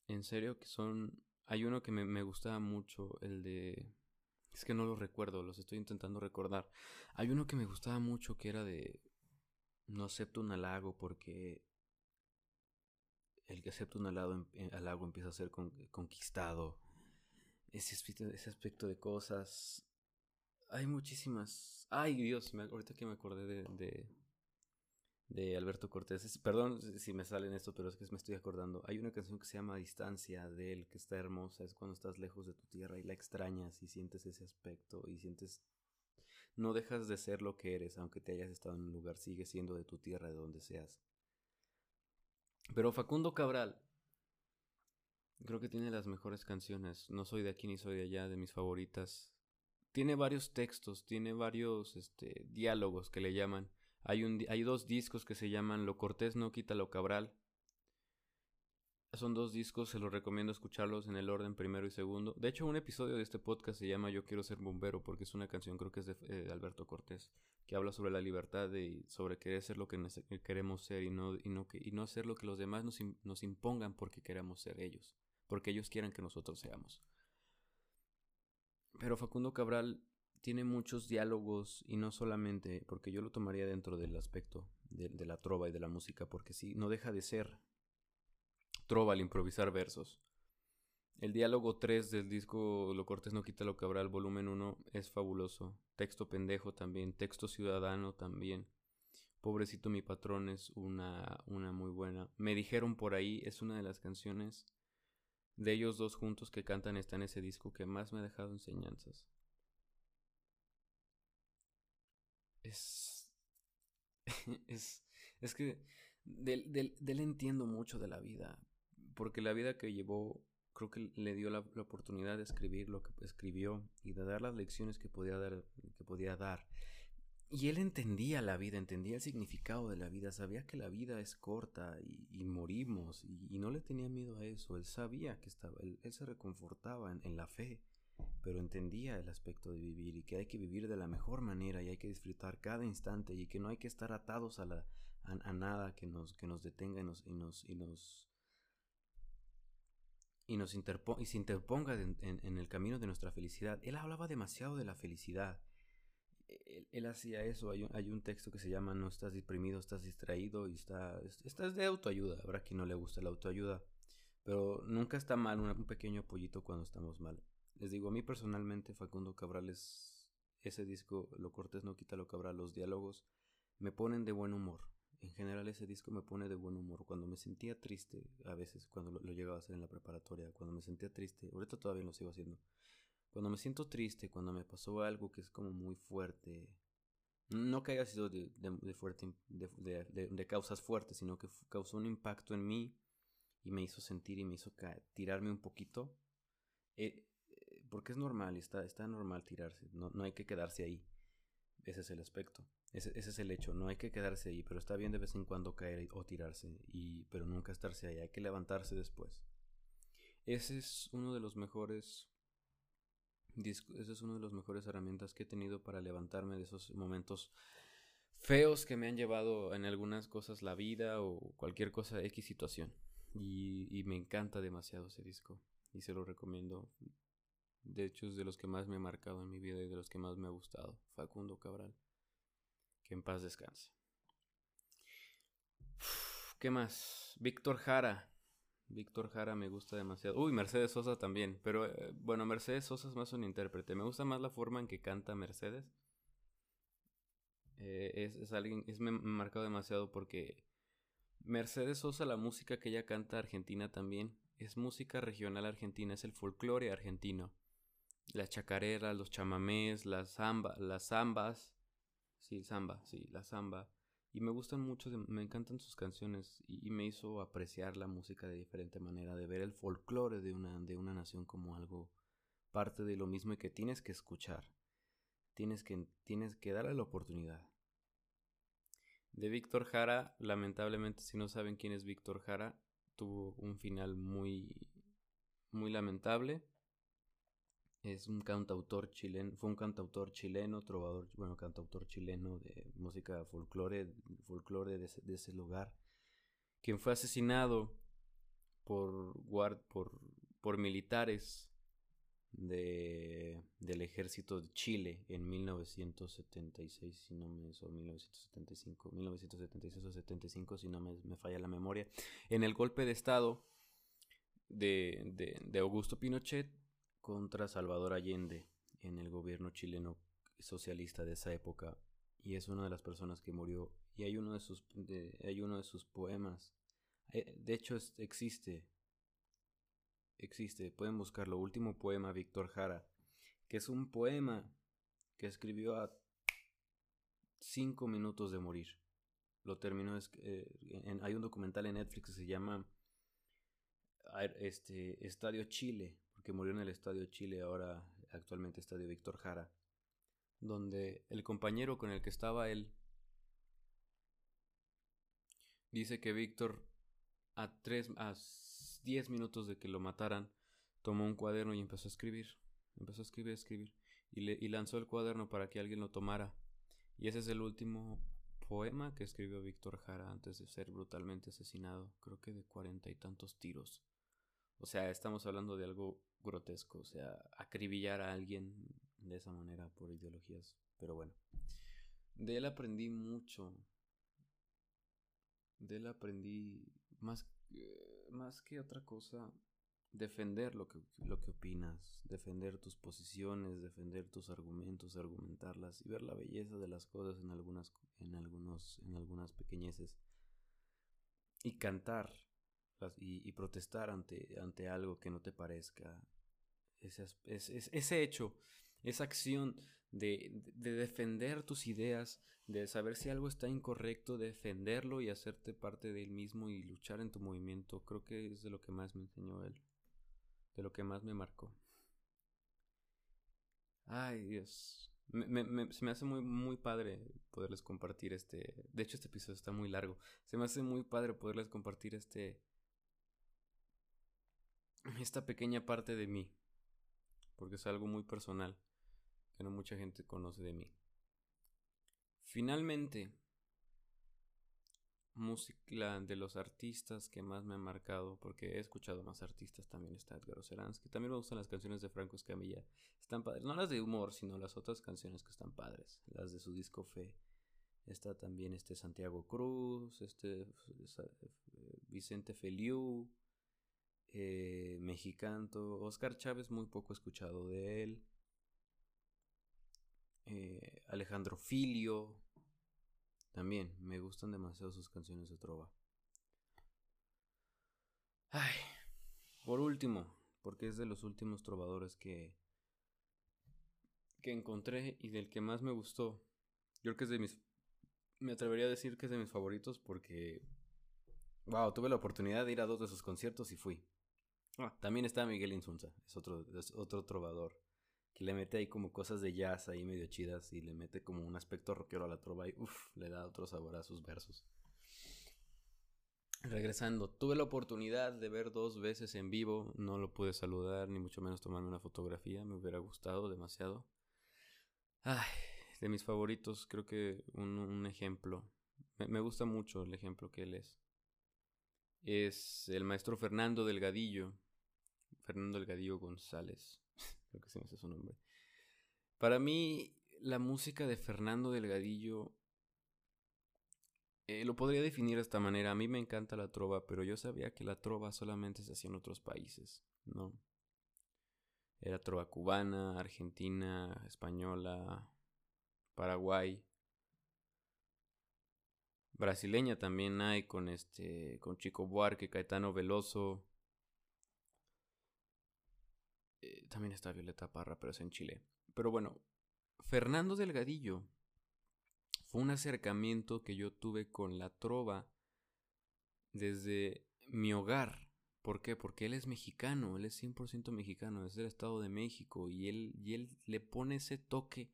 En serio que son... Hay uno que me, me gustaba mucho, el de... Es que no los recuerdo, los estoy intentando recordar. Hay uno que me gustaba mucho que era de... No acepto un halago porque el que acepta un halago, halago empieza a ser conquistado ese aspecto, de cosas. Hay muchísimas. Ay, Dios, ahorita que me acordé de, Alberto Cortés. perdón si me salen esto, pero es que me estoy acordando. Hay una canción que se llama Distancia de él, que está hermosa. Es cuando estás lejos de tu tierra y la extrañas y sientes ese aspecto y sientes. No dejas de ser lo que eres, aunque te hayas estado en un lugar, sigues siendo de tu tierra, de donde seas. Pero Facundo Cabral, Creo que tiene las mejores canciones. No soy de aquí ni soy de allá, de mis favoritas. Tiene varios textos, tiene varios este, diálogos que le llaman. Hay, un, hay dos discos que se llaman Lo Cortés no quita lo Cabral. Son dos discos, se los recomiendo escucharlos en el orden primero y segundo. De hecho, un episodio de este podcast se llama Yo quiero ser bombero porque es una canción, creo que es de eh, Alberto Cortés, que habla sobre la libertad y sobre querer ser lo que queremos ser y no, y no, y no ser lo que los demás nos, nos impongan porque queremos ser ellos porque ellos quieran que nosotros seamos. Pero Facundo Cabral tiene muchos diálogos y no solamente, porque yo lo tomaría dentro del aspecto de, la trova y de la música, porque sí, no deja de ser trova al improvisar versos. El diálogo 3 del disco Lo Cortés no quita lo Cabral, volumen 1, es fabuloso. Texto pendejo también, texto ciudadano también. Pobrecito mi patrón es una, una muy buena. Me dijeron por ahí, es una de las canciones de ellos dos juntos que cantan, está en ese disco que más me ha dejado enseñanzas. Es. es. Es que. Del, del, entiendo mucho de la vida. Porque la vida que llevó. Creo que le dio la, oportunidad de escribir lo que escribió. Y de dar las lecciones que podía dar. Que podía dar. Y él entendía la vida, entendía el significado de la vida, sabía que la vida es corta y, morimos, y, no le tenía miedo a eso, él sabía que estaba, él, se reconfortaba en, la fe, pero entendía el aspecto de vivir y que hay que vivir de la mejor manera y hay que disfrutar cada instante y que no hay que estar atados a, la, a, nada que nos, que nos detenga y nos, y nos, y nos, y nos y se interponga en, en el camino de nuestra felicidad. Él hablaba demasiado de la felicidad él, hacía eso. Hay un, hay un, texto que se llama No estás deprimido, estás distraído y está, estás de autoayuda. Habrá quien no le gusta la autoayuda. Pero nunca está mal un, pequeño apoyito cuando estamos mal. Les digo, a mí personalmente, Facundo Cabral es ese disco, Lo Cortés no quita lo Cabral, los diálogos me ponen de buen humor. En general ese disco me pone de buen humor. Cuando me sentía triste, a veces cuando lo, lo llegaba a hacer en la preparatoria, cuando me sentía triste, ahorita todavía lo sigo haciendo cuando me siento triste, cuando me pasó algo que es como muy fuerte, no que haya sido de, fuerte, de, causas fuertes, sino que causó un impacto en mí y me hizo sentir y me hizo tirarme un poquito. Eh, porque es normal, está, está normal tirarse, no, no hay que quedarse ahí. Ese es el aspecto, ese, ese, es el hecho, no hay que quedarse ahí, pero está bien de vez en cuando caer o tirarse, y, pero nunca estarse ahí, hay que levantarse después. Ese es uno de los mejores esa es una de las mejores herramientas que he tenido para levantarme de esos momentos feos que me han llevado en algunas cosas la vida o cualquier cosa, X situación. Y, me encanta demasiado ese disco y se lo recomiendo. De hecho es de los que más me ha marcado en mi vida y de los que más me ha gustado. Facundo Cabral. Que en paz descanse. ¿Qué más? Víctor Jara. Víctor Jara me gusta demasiado. Uy, Mercedes Sosa también. Pero eh, bueno, Mercedes Sosa es más un intérprete. Me gusta más la forma en que canta Mercedes. Eh, es, es, alguien, es me, marcado demasiado porque Mercedes Sosa, la música que ella canta argentina también, es música regional argentina, es el folclore argentino. La chacarera, los chamamés, las zamba, las zambas. Sí, zamba, sí, la zamba y me gustan mucho, me encantan sus canciones y, me hizo apreciar la música de diferente manera, de ver el folclore de una, de una nación como algo parte de lo mismo y que tienes que escuchar. Tienes que, tienes que darle la oportunidad. De Víctor Jara, lamentablemente, si no saben quién es Víctor Jara, tuvo un final muy, muy lamentable. Es un cantautor chileno, fue un cantautor chileno, trovador, bueno, cantautor chileno de música folclore, folclore de, ese, lugar, quien fue asesinado por, guard, por, por militares de, del ejército de Chile en 1976, si no me, o 1975, 1976 o 75, si no me, falla la memoria, en el golpe de estado de, de Augusto Pinochet contra Salvador Allende en el gobierno chileno socialista de esa época y es una de las personas que murió y hay uno de sus hay uno de sus poemas. Eh, de hecho existe existe pueden buscarlo último poema Víctor Jara que es un poema que escribió a cinco minutos de morir. Lo terminó eh, hay un documental en Netflix que se llama este Estadio Chile que murió en el Estadio Chile, ahora actualmente Estadio Víctor Jara, donde el compañero con el que estaba él dice que Víctor a tres a diez minutos de que lo mataran tomó un cuaderno y empezó a escribir, empezó a escribir, a escribir y, le, y lanzó el cuaderno para que alguien lo tomara y ese es el último poema que escribió Víctor Jara antes de ser brutalmente asesinado, creo que de cuarenta y tantos tiros. O sea, estamos hablando de algo grotesco, o sea, acribillar a alguien de esa manera por ideologías. Pero bueno, de él aprendí mucho. De él aprendí más, más que otra cosa. defender lo que, lo que opinas, defender tus posiciones, defender tus argumentos, argumentarlas y ver la belleza de las cosas en algunas, en algunos, en algunas pequeñeces y cantar y, protestar ante, ante algo que no te parezca. Ese, ese hecho, esa acción de, de, defender tus ideas, de saber si algo está incorrecto, defenderlo y hacerte parte de él mismo y luchar en tu movimiento, creo que es de lo que más me enseñó él, de lo que más me marcó. Ay, Dios. Me, se me hace muy, muy padre poderles compartir este. De hecho, este episodio está muy largo. Se me hace muy padre poderles compartir este. Esta pequeña parte de mí. Porque es algo muy personal. Que no mucha gente conoce de mí. Finalmente, música de los artistas que más me han marcado, porque he escuchado más artistas, también está Edgar que también me gustan las canciones de Franco Escamilla, están padres, no las de humor, sino las otras canciones que están padres, las de su disco Fe, está también este Santiago Cruz, este Vicente Feliu, eh, Mexicanto, Oscar Chávez muy poco escuchado de él, eh, Alejandro Filio, también me gustan demasiado sus canciones de trova. Ay, por último, porque es de los últimos trovadores que que encontré y del que más me gustó. Yo creo que es de mis me atrevería a decir que es de mis favoritos porque wow, tuve la oportunidad de ir a dos de sus conciertos y fui. Ah. También está Miguel Insunza, es otro es otro trovador que le mete ahí como cosas de jazz ahí medio chidas y le mete como un aspecto rockero a la trova y uff, le da otro sabor a sus versos. Regresando, tuve la oportunidad de ver dos veces en vivo, no lo pude saludar ni mucho menos tomarme una fotografía, me hubiera gustado demasiado. Ay, de mis favoritos, creo que un, ejemplo, me, me, gusta mucho el ejemplo que él es. Es el maestro Fernando Delgadillo, Fernando Delgadillo González creo que se me hace su nombre. Para mí, la música de Fernando Delgadillo eh, lo podría definir de esta manera. A mí me encanta la trova, pero yo sabía que la trova solamente se hacía en otros países, ¿no? Era trova cubana, argentina, española, Paraguay. Brasileña también hay con este con Chico Buarque, Caetano Veloso, eh, también está Violeta Parra, pero es en Chile. Pero bueno, Fernando Delgadillo fue un acercamiento que yo tuve con la trova desde mi hogar. ¿Por qué? Porque él es mexicano, él es 100% mexicano, es del Estado de México y él, y él le pone ese toque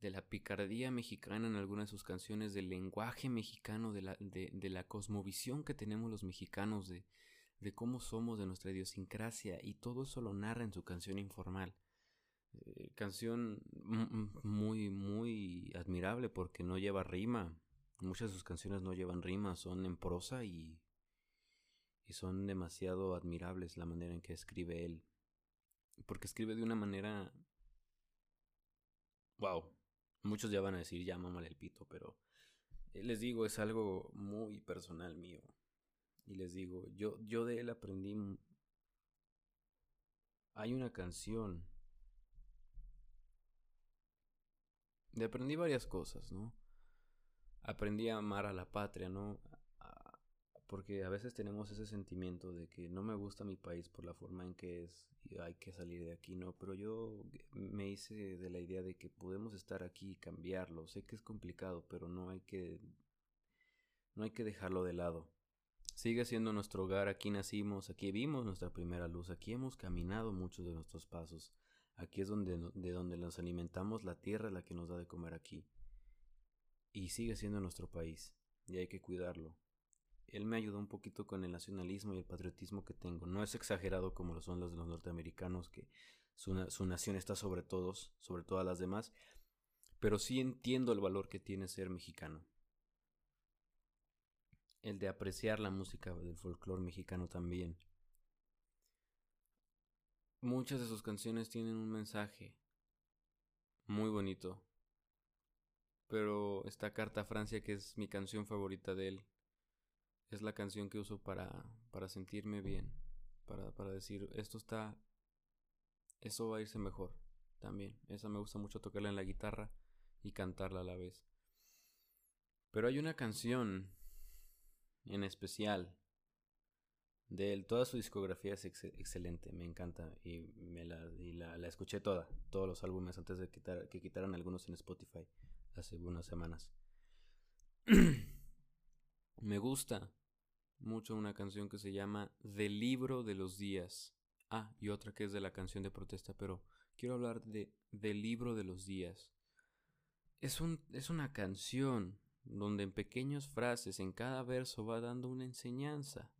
de la picardía mexicana en algunas de sus canciones, del lenguaje mexicano, de la, de la cosmovisión que tenemos los mexicanos, de, de cómo somos, de nuestra idiosincrasia, y todo eso lo narra en su canción informal. Eh, canción muy, muy admirable porque no lleva rima. Muchas de sus canciones no llevan rima, son en prosa y, y son demasiado admirables la manera en que escribe él. Porque escribe de una manera... Wow. Muchos ya van a decir, ya mámale el pito, pero eh, les digo, es algo muy personal mío. Y les digo, yo, yo de él aprendí... Hay una canción. De aprendí varias cosas, ¿no? Aprendí a amar a la patria, ¿no? Porque a veces tenemos ese sentimiento de que no me gusta mi país por la forma en que es y hay que salir de aquí, ¿no? Pero yo me hice de la idea de que podemos estar aquí y cambiarlo. Sé que es complicado, pero no hay que no hay que dejarlo de lado. Sigue siendo nuestro hogar, aquí nacimos, aquí vimos nuestra primera luz, aquí hemos caminado muchos de nuestros pasos, aquí es donde, de donde nos alimentamos, la tierra la que nos da de comer aquí. Y sigue siendo nuestro país, y hay que cuidarlo. Él me ayudó un poquito con el nacionalismo y el patriotismo que tengo. No es exagerado como lo son los de los norteamericanos, que su, su nación está sobre todos, sobre todas las demás, pero sí entiendo el valor que tiene ser mexicano el de apreciar la música del folclore mexicano también. Muchas de sus canciones tienen un mensaje muy bonito. Pero esta carta a Francia, que es mi canción favorita de él, es la canción que uso para, para sentirme bien, para, para decir, esto está, esto va a irse mejor también. Esa me gusta mucho tocarla en la guitarra y cantarla a la vez. Pero hay una canción en especial de él. Toda su discografía es excelente, me encanta y, me la, y la, la, escuché toda, todos los álbumes antes de quitar, que quitaran algunos en Spotify hace unas semanas. me gusta mucho una canción que se llama Del libro de los días. Ah, y otra que es de la canción de protesta, pero quiero hablar de Del libro de los días. Es, un, es una canción donde en pequeñas frases en cada verso va dando una enseñanza.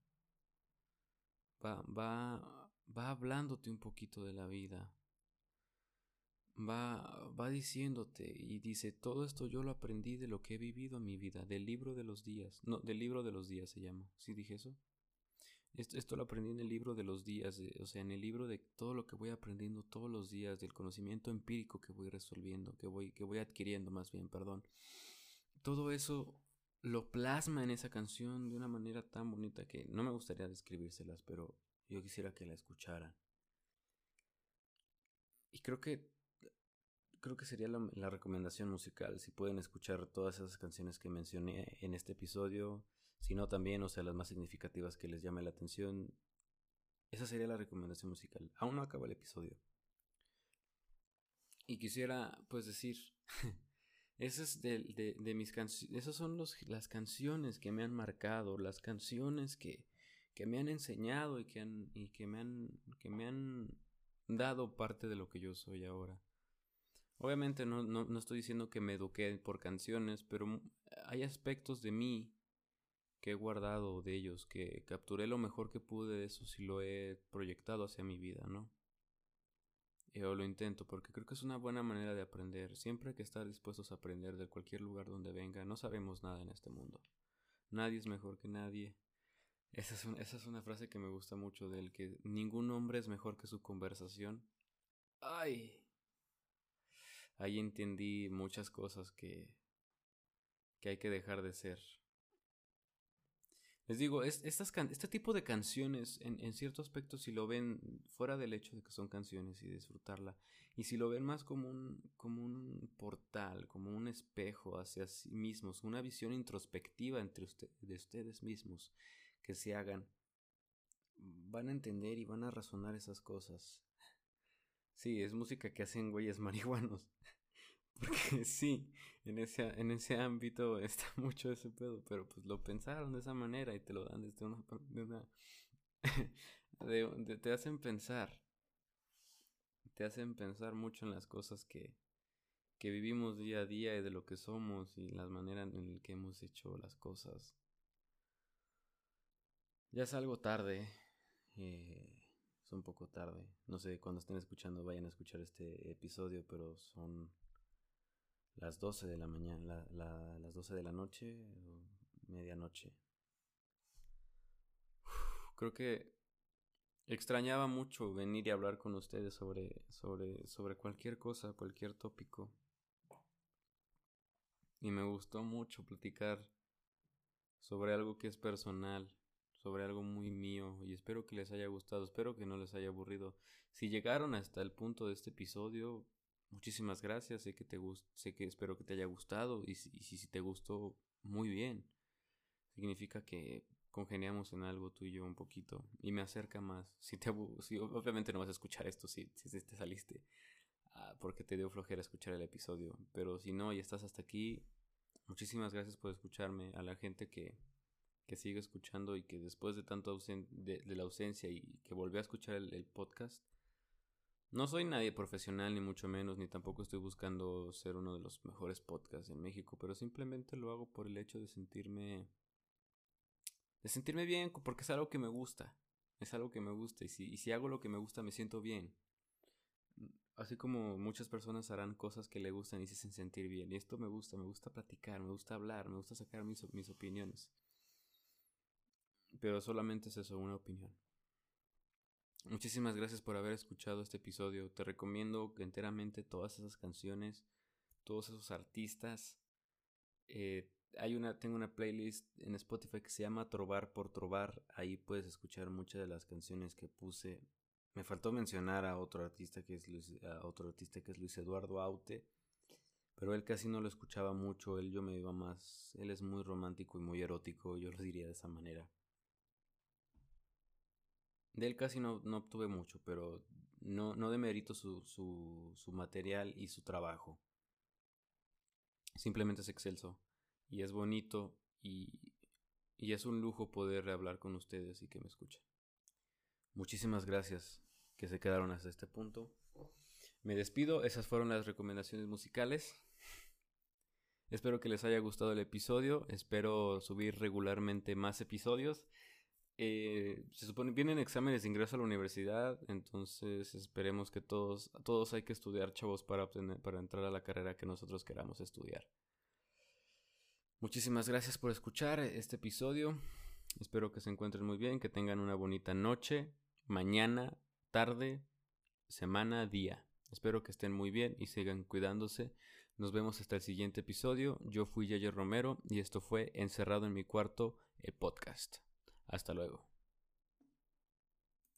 Va, va, va hablándote un poquito de la vida. Va, va diciéndote y dice, todo esto yo lo aprendí de lo que he vivido en mi vida, del libro de los días. No, del libro de los días se llama. ¿Sí dije eso? Esto, esto lo aprendí en el libro de los días, o sea, en el libro de todo lo que voy aprendiendo todos los días, del conocimiento empírico que voy resolviendo, que voy, que voy adquiriendo más bien, perdón todo eso lo plasma en esa canción de una manera tan bonita que no me gustaría describírselas, pero yo quisiera que la escucharan. Y creo que creo que sería la, la, recomendación musical. Si pueden escuchar todas esas canciones que mencioné en este episodio, si no también, o sea, las más significativas que les llame la atención, esa sería la recomendación musical. Aún no acaba el episodio. Y quisiera, pues, decir Esas, de, de, de mis esas son los, las canciones que me han marcado, las canciones que, que me han enseñado y que, han, y que, me han, que me han dado parte de lo que yo soy ahora. Obviamente no, no, no estoy diciendo que me eduqué por canciones, pero hay aspectos de mí que he guardado de ellos, que capturé lo mejor que pude de eso si lo he proyectado hacia mi vida, ¿no? Yo lo intento porque creo que es una buena manera de aprender. Siempre que estar dispuestos a aprender de cualquier lugar donde venga. No sabemos nada en este mundo. Nadie es mejor que nadie. Esa es, esa es una frase que me gusta mucho de él, que ningún hombre es mejor que su conversación. ¡Ay! Ahí entendí muchas cosas que, que hay que dejar de ser. Les digo, este tipo de canciones, en, en, cierto aspecto, si lo ven fuera del hecho de que son canciones y disfrutarla, y si lo ven más como un, como un portal, como un espejo hacia sí mismos, una visión introspectiva entre de ustedes mismos que se hagan, van a entender y van a razonar esas cosas. Sí, es música que hacen güeyes marihuanos. Porque sí, en ese, en ese ámbito está mucho ese pedo, pero pues lo pensaron de esa manera y te lo dan desde una... De una de, te hacen pensar. Te hacen pensar mucho en las cosas que, que vivimos día a día y de lo que somos y las maneras en las que hemos hecho las cosas. Ya es algo tarde. Eh, un poco tarde. No sé, cuando estén escuchando vayan a escuchar este episodio, pero son las 12 de la mañana, la, las 12 de la noche o medianoche. creo que extrañaba mucho venir y hablar con ustedes sobre, sobre, sobre cualquier cosa, cualquier tópico. Y me gustó mucho platicar sobre algo que es personal, sobre algo muy mío y espero que les haya gustado, espero que no les haya aburrido. Si llegaron hasta el punto de este episodio, Muchísimas gracias, sé que te sé que espero que te haya gustado y si, si, te gustó, muy bien. Significa que congeniamos en algo tú y yo un poquito y me acerca más. Si te si, obviamente no vas a escuchar esto si, si te saliste ah, porque te dio flojera escuchar el episodio, pero si no y estás hasta aquí, muchísimas gracias por escucharme a la gente que que sigue escuchando y que después de tanto de, la ausencia y que volvió a escuchar el podcast, no soy nadie profesional, ni mucho menos, ni tampoco estoy buscando ser uno de los mejores podcasts en México, pero simplemente lo hago por el hecho de sentirme. de sentirme bien, porque es algo que me gusta. Es algo que me gusta, y si, y si hago lo que me gusta, me siento bien. Así como muchas personas harán cosas que le gustan y se hacen sentir bien. Y esto me gusta, me gusta platicar, me gusta hablar, me gusta sacar mis, mis opiniones. Pero solamente es eso, una opinión. Muchísimas gracias por haber escuchado este episodio. Te recomiendo enteramente todas esas canciones, todos esos artistas. Eh, hay una, tengo una playlist en Spotify que se llama Trobar por Trobar. Ahí puedes escuchar muchas de las canciones que puse. Me faltó mencionar a otro artista que es Luis, a otro artista que es Luis Eduardo Aute. Pero él casi no lo escuchaba mucho, él yo me iba más, él es muy romántico y muy erótico, yo lo diría de esa manera. De él casi no, no obtuve mucho, pero no, no demerito su, su, su material y su trabajo. Simplemente es excelso y es bonito y, y es un lujo poder hablar con ustedes y que me escuchen. Muchísimas gracias que se quedaron hasta este punto. Me despido, esas fueron las recomendaciones musicales. Espero que les haya gustado el episodio, espero subir regularmente más episodios. Eh, se supone vienen exámenes de ingreso a la universidad, entonces esperemos que todos, todos hay que estudiar, chavos, para obtener, para entrar a la carrera que nosotros queramos estudiar. Muchísimas gracias por escuchar este episodio. Espero que se encuentren muy bien, que tengan una bonita noche, mañana, tarde, semana, día. Espero que estén muy bien y sigan cuidándose. Nos vemos hasta el siguiente episodio. Yo fui Yayer Romero y esto fue Encerrado en mi cuarto, el podcast. Hasta luego.